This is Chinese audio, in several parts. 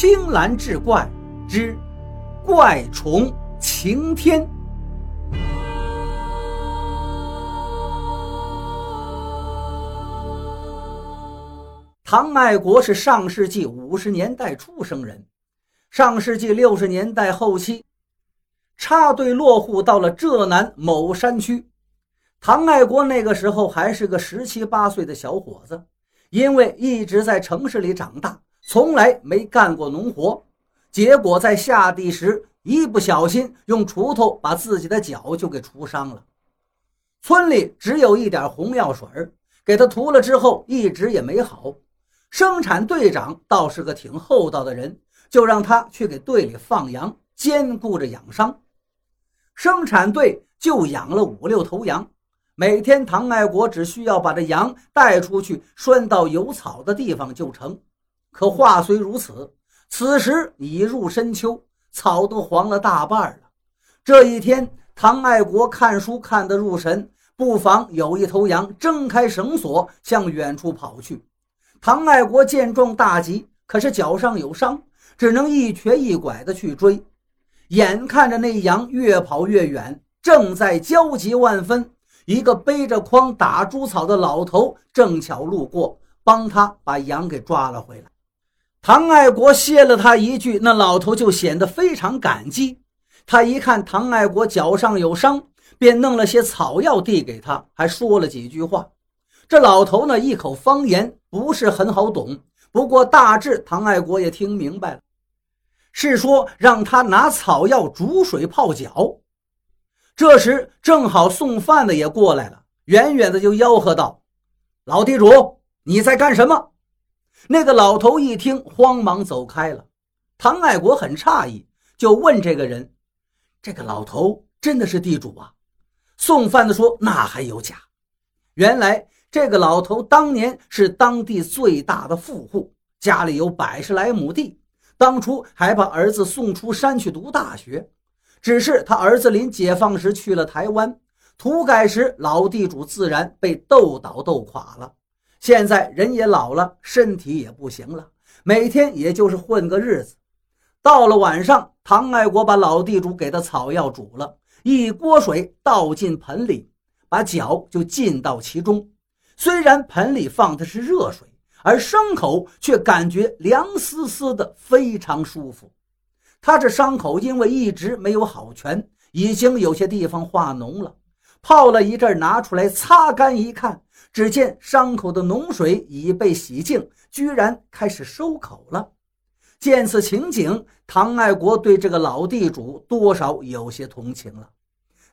青蓝志怪之怪虫晴天。唐爱国是上世纪五十年代出生人，上世纪六十年代后期插队落户到了浙南某山区。唐爱国那个时候还是个十七八岁的小伙子，因为一直在城市里长大，从来没干过农活，结果在下地时一不小心用锄头把自己的脚就给锄伤了。村里只有一点红药水给他涂了之后一直也没好。生产队长倒是个挺厚道的人，就让他去给队里放羊，兼顾着养伤。生产队就养了五六头羊，每天唐爱国只需要把这羊带出去拴到有草的地方就成。可话虽如此，此时已入深秋，草都黄了大半了。这一天，唐爱国看书看得入神，不妨有一头羊挣开绳索向远处跑去。唐爱国见状大急，可是脚上有伤，只能一瘸一拐的去追。眼看着那羊越跑越远，正在焦急万分，一个背着筐打猪草的老头正巧路过，帮他把羊给抓了回来。唐爱国谢了他一句，那老头就显得非常感激。他一看唐爱国脚上有伤，便弄了些草药递给他，还说了几句话。这老头呢，一口方言不是很好懂，不过大致唐爱国也听明白了，是说让他拿草药煮水泡脚。这时正好送饭的也过来了，远远的就吆喝道：“老地主，你在干什么？”那个老头一听，慌忙走开了。唐爱国很诧异，就问这个人：“这个老头真的是地主啊？”送饭的说：“那还有假，原来。”这个老头当年是当地最大的富户，家里有百十来亩地，当初还把儿子送出山去读大学。只是他儿子临解放时去了台湾，土改时老地主自然被斗倒斗垮了。现在人也老了，身体也不行了，每天也就是混个日子。到了晚上，唐爱国把老地主给的草药煮了一锅水，倒进盆里，把脚就浸到其中。虽然盆里放的是热水，而伤口却感觉凉丝丝的，非常舒服。他这伤口因为一直没有好全，已经有些地方化脓了。泡了一阵，拿出来擦干一看，只见伤口的脓水已被洗净，居然开始收口了。见此情景，唐爱国对这个老地主多少有些同情了。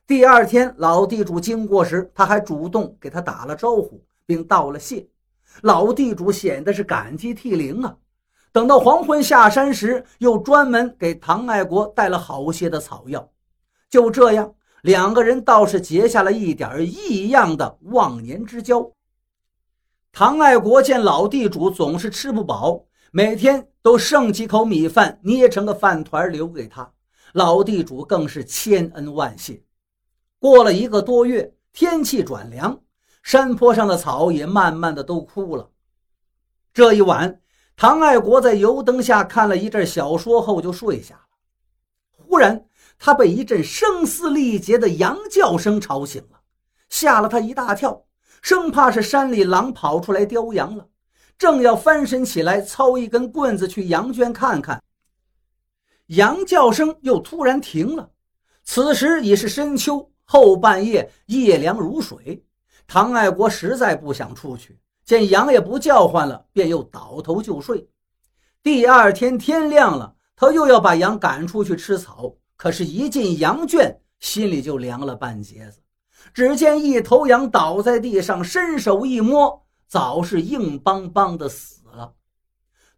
第二天，老地主经过时，他还主动给他打了招呼。并道了谢，老地主显得是感激涕零啊。等到黄昏下山时，又专门给唐爱国带了好些的草药。就这样，两个人倒是结下了一点异样的忘年之交。唐爱国见老地主总是吃不饱，每天都剩几口米饭捏成个饭团留给他，老地主更是千恩万谢。过了一个多月，天气转凉。山坡上的草也慢慢的都枯了。这一晚，唐爱国在油灯下看了一阵小说后就睡下了。忽然，他被一阵声嘶力竭的羊叫声吵醒了，吓了他一大跳，生怕是山里狼跑出来叼羊了。正要翻身起来操一根棍子去羊圈看看，羊叫声又突然停了。此时已是深秋后半夜，夜凉如水。唐爱国实在不想出去，见羊也不叫唤了，便又倒头就睡。第二天天亮了，他又要把羊赶出去吃草，可是，一进羊圈，心里就凉了半截子。只见一头羊倒在地上，伸手一摸，早是硬邦邦的死了。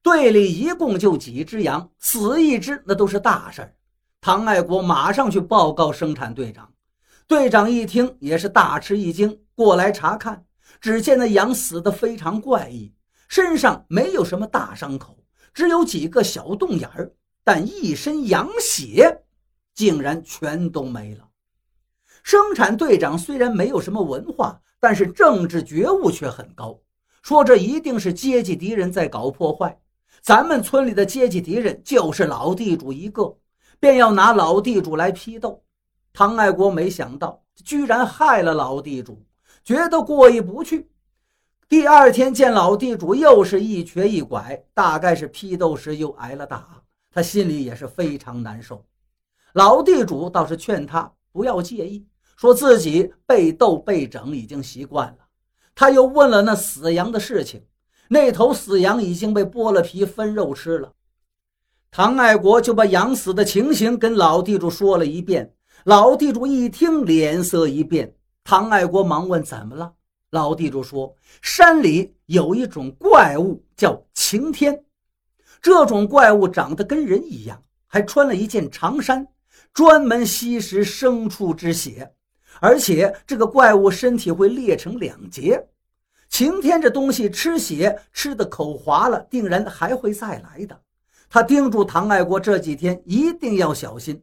队里一共就几只羊，死一只那都是大事儿。唐爱国马上去报告生产队长。队长一听也是大吃一惊，过来查看，只见那羊死得非常怪异，身上没有什么大伤口，只有几个小洞眼儿，但一身羊血竟然全都没了。生产队长虽然没有什么文化，但是政治觉悟却很高，说这一定是阶级敌人在搞破坏。咱们村里的阶级敌人就是老地主一个，便要拿老地主来批斗。唐爱国没想到，居然害了老地主，觉得过意不去。第二天见老地主又是一瘸一拐，大概是批斗时又挨了打，他心里也是非常难受。老地主倒是劝他不要介意，说自己被斗被整已经习惯了。他又问了那死羊的事情，那头死羊已经被剥了皮分肉吃了。唐爱国就把羊死的情形跟老地主说了一遍。老地主一听，脸色一变。唐爱国忙问：“怎么了？”老地主说：“山里有一种怪物，叫晴天。这种怪物长得跟人一样，还穿了一件长衫，专门吸食牲畜之血。而且这个怪物身体会裂成两截。晴天这东西吃血吃的口滑了，定然还会再来的。”他叮嘱唐爱国这几天一定要小心。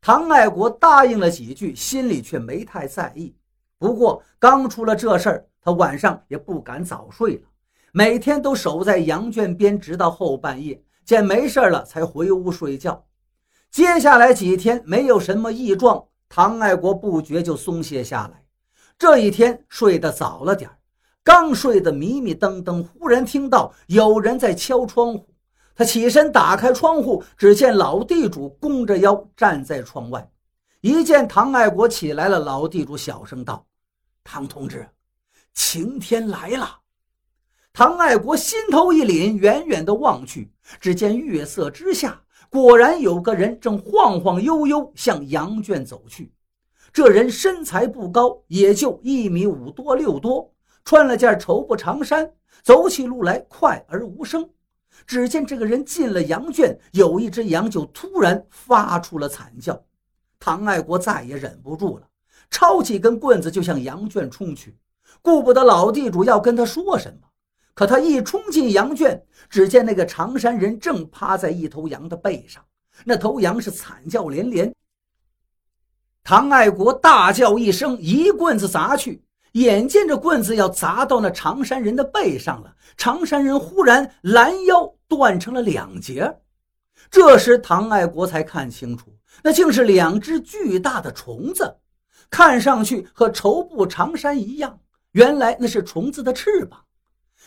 唐爱国答应了几句，心里却没太在意。不过，刚出了这事儿，他晚上也不敢早睡了，每天都守在羊圈边，直到后半夜，见没事了才回屋睡觉。接下来几天没有什么异状，唐爱国不觉就松懈下来。这一天睡得早了点刚睡得迷迷瞪瞪，忽然听到有人在敲窗户。他起身打开窗户，只见老地主弓着腰站在窗外。一见唐爱国起来了，老地主小声道：“唐同志，晴天来了。”唐爱国心头一凛，远远的望去，只见月色之下，果然有个人正晃晃悠悠向羊圈走去。这人身材不高，也就一米五多六多，穿了件绸布长衫，走起路来快而无声。只见这个人进了羊圈，有一只羊就突然发出了惨叫。唐爱国再也忍不住了，抄起根棍子就向羊圈冲去，顾不得老地主要跟他说什么。可他一冲进羊圈，只见那个长山人正趴在一头羊的背上，那头羊是惨叫连连。唐爱国大叫一声，一棍子砸去，眼见着棍子要砸到那长山人的背上了，长山人忽然拦腰断成了两截。这时唐爱国才看清楚。那竟是两只巨大的虫子，看上去和绸布长衫一样。原来那是虫子的翅膀。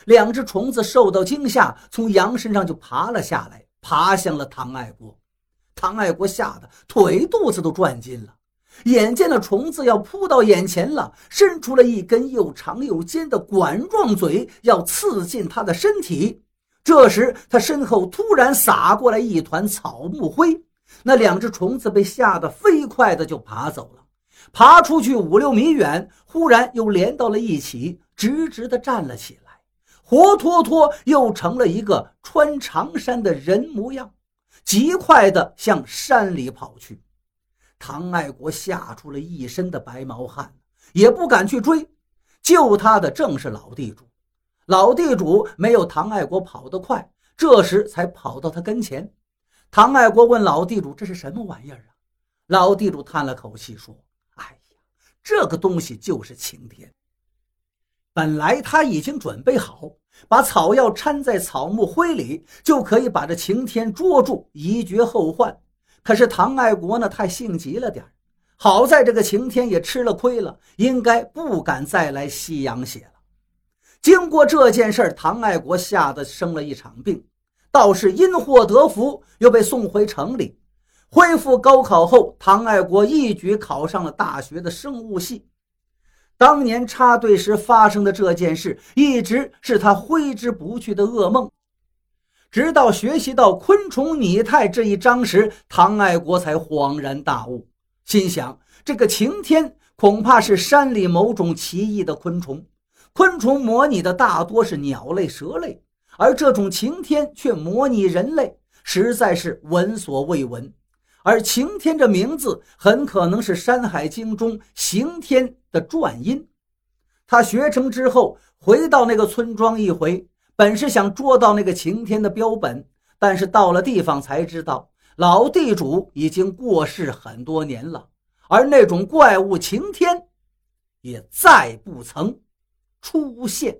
两只虫子受到惊吓，从羊身上就爬了下来，爬向了唐爱国。唐爱国吓得腿肚子都转筋了。眼见那虫子要扑到眼前了，伸出了一根又长又尖的管状嘴，要刺进他的身体。这时他身后突然洒过来一团草木灰。那两只虫子被吓得飞快的就爬走了，爬出去五六米远，忽然又连到了一起，直直的站了起来，活脱脱又成了一个穿长衫的人模样，极快的向山里跑去。唐爱国吓出了一身的白毛汗，也不敢去追。救他的正是老地主，老地主没有唐爱国跑得快，这时才跑到他跟前。唐爱国问老地主：“这是什么玩意儿啊？”老地主叹了口气说：“哎呀，这个东西就是晴天。本来他已经准备好，把草药掺在草木灰里，就可以把这晴天捉住，以绝后患。可是唐爱国呢，太性急了点好在这个晴天也吃了亏了，应该不敢再来吸阳血了。经过这件事唐爱国吓得生了一场病。”倒是因祸得福，又被送回城里。恢复高考后，唐爱国一举考上了大学的生物系。当年插队时发生的这件事，一直是他挥之不去的噩梦。直到学习到昆虫拟态这一章时，唐爱国才恍然大悟，心想：这个晴天恐怕是山里某种奇异的昆虫。昆虫模拟的大多是鸟类、蛇类。而这种晴天却模拟人类，实在是闻所未闻。而晴天这名字很可能是《山海经》中刑天的传音。他学成之后，回到那个村庄一回，本是想捉到那个晴天的标本，但是到了地方才知道，老地主已经过世很多年了，而那种怪物晴天，也再不曾出现。